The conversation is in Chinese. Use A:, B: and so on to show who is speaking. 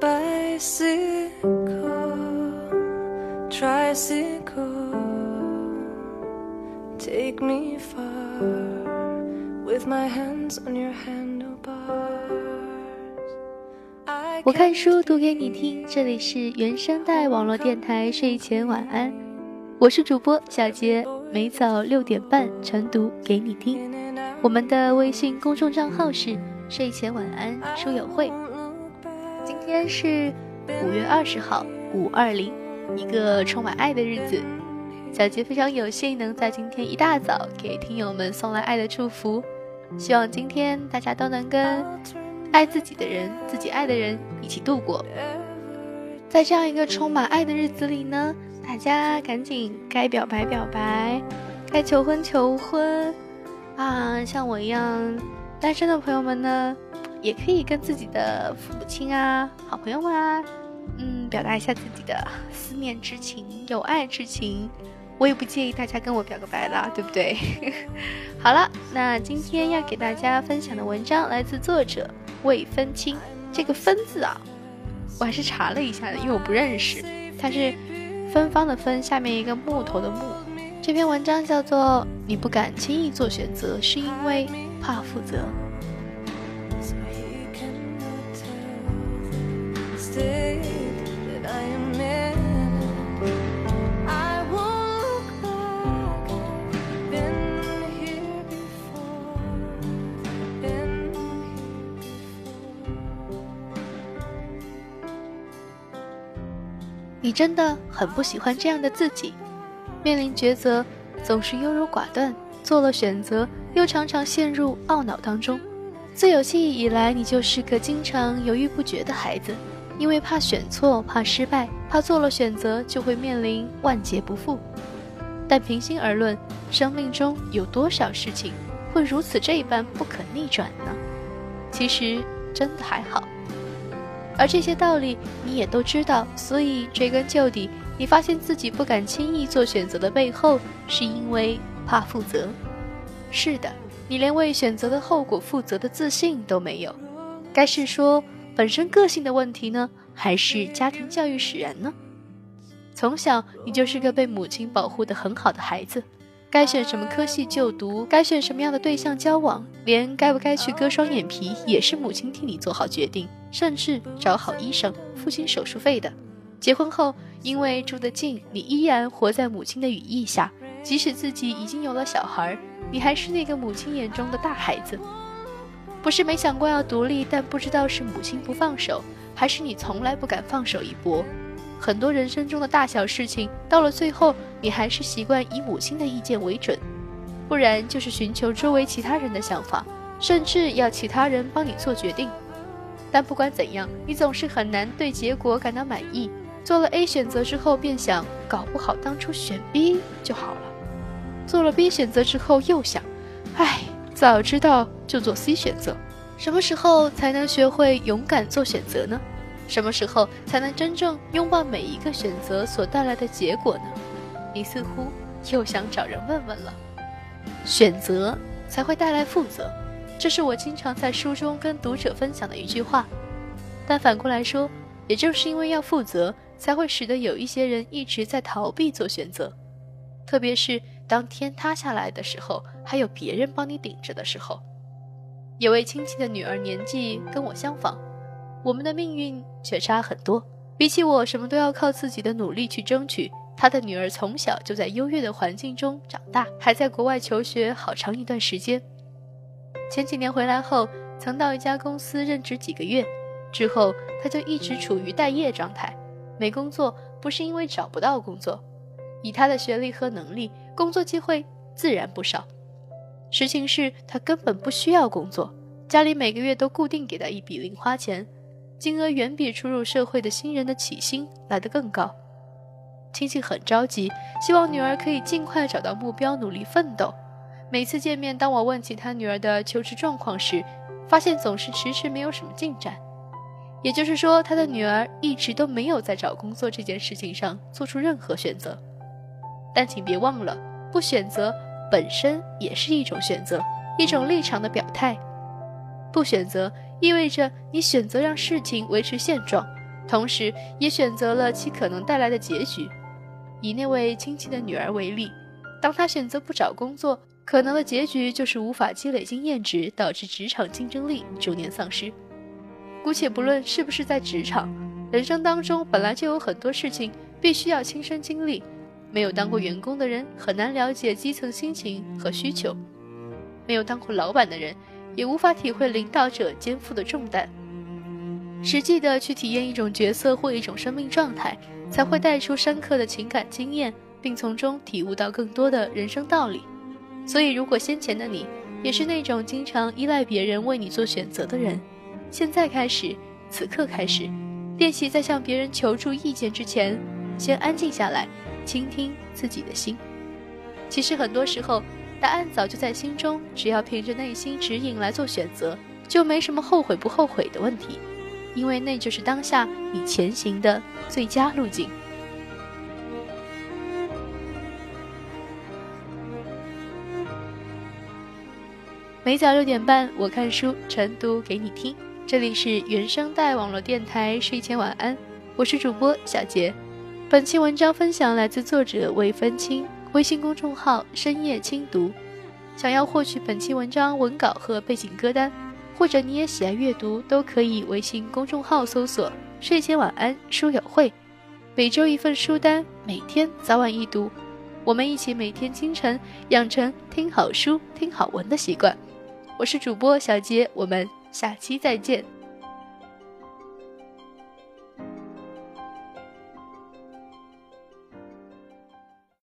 A: bicycle, tricycle, take me far with my hands on your handlebars.
B: 我看书读给你听，这里是原声带网络电台睡前晚安，我是主播小杰，每早六点半晨读给你听。我们的微信公众账号是睡前晚安书友会。今天是五月二十号，五二零，一个充满爱的日子。小杰非常有幸能在今天一大早给听友们送来爱的祝福，希望今天大家都能跟爱自己的人、自己爱的人一起度过。在这样一个充满爱的日子里呢，大家赶紧该表白表白，该求婚求婚。啊，像我一样单身的朋友们呢，也可以跟自己的父母亲啊、好朋友们啊，嗯，表达一下自己的思念之情、友爱之情。我也不介意大家跟我表个白的，对不对？好了，那今天要给大家分享的文章来自作者魏分清。这个“分”字啊，我还是查了一下的，因为我不认识。它是芬芳的“芬”，下面一个木头的“木”。这篇文章叫做《你不敢轻易做选择，是因为怕负责》。你真的很不喜欢这样的自己，面临抉择总是优柔寡断，做了选择又常常陷入懊恼当中。自有记忆以来，你就是个经常犹豫不决的孩子，因为怕选错，怕失败，怕做了选择就会面临万劫不复。但平心而论，生命中有多少事情会如此这般不可逆转呢？其实真的还好。而这些道理你也都知道，所以追根究底，你发现自己不敢轻易做选择的背后，是因为怕负责。是的，你连为选择的后果负责的自信都没有。该是说本身个性的问题呢，还是家庭教育使然呢？从小你就是个被母亲保护的很好的孩子，该选什么科系就读，该选什么样的对象交往，连该不该去割双眼皮也是母亲替你做好决定，甚至找好医生付清手术费的。结婚后，因为住得近，你依然活在母亲的羽翼下，即使自己已经有了小孩，你还是那个母亲眼中的大孩子。不是没想过要独立，但不知道是母亲不放手，还是你从来不敢放手一搏。很多人生中的大小事情，到了最后，你还是习惯以母亲的意见为准，不然就是寻求周围其他人的想法，甚至要其他人帮你做决定。但不管怎样，你总是很难对结果感到满意。做了 A 选择之后，便想搞不好当初选 B 就好了；做了 B 选择之后，又想，唉，早知道就做 C 选择。什么时候才能学会勇敢做选择呢？什么时候才能真正拥抱每一个选择所带来的结果呢？你似乎又想找人问问了。选择才会带来负责，这是我经常在书中跟读者分享的一句话。但反过来说，也正是因为要负责，才会使得有一些人一直在逃避做选择，特别是当天塌下来的时候，还有别人帮你顶着的时候。有位亲戚的女儿年纪跟我相仿。我们的命运却差很多。比起我什么都要靠自己的努力去争取，他的女儿从小就在优越的环境中长大，还在国外求学好长一段时间。前几年回来后，曾到一家公司任职几个月，之后他就一直处于待业状态，没工作。不是因为找不到工作，以他的学历和能力，工作机会自然不少。实情是他根本不需要工作，家里每个月都固定给他一笔零花钱。金额远比初入社会的新人的起薪来得更高，亲戚很着急，希望女儿可以尽快找到目标，努力奋斗。每次见面，当我问起他女儿的求职状况时，发现总是迟迟没有什么进展。也就是说，他的女儿一直都没有在找工作这件事情上做出任何选择。但请别忘了，不选择本身也是一种选择，一种立场的表态。不选择意味着你选择让事情维持现状，同时也选择了其可能带来的结局。以那位亲戚的女儿为例，当她选择不找工作，可能的结局就是无法积累经验值，导致职场竞争力逐年丧失。姑且不论是不是在职场，人生当中本来就有很多事情必须要亲身经历。没有当过员工的人很难了解基层心情和需求，没有当过老板的人也无法体会领导者肩负的重担。实际的去体验一种角色或一种生命状态，才会带出深刻的情感经验，并从中体悟到更多的人生道理。所以，如果先前的你也是那种经常依赖别人为你做选择的人，现在开始，此刻开始，练习在向别人求助意见之前，先安静下来，倾听自己的心。其实很多时候，答案早就在心中，只要凭着内心指引来做选择，就没什么后悔不后悔的问题。因为那就是当下你前行的最佳路径。每早六点半，我看书晨读给你听。这里是原声带网络电台睡前晚安，我是主播小杰。本期文章分享来自作者魏芬清，微信公众号深夜轻读。想要获取本期文章文稿和背景歌单。或者你也喜爱阅读，都可以微信公众号搜索“睡前晚安书友会”，每周一份书单，每天早晚一读，我们一起每天清晨养成听好书、听好文的习惯。我是主播小杰，我们下期再见。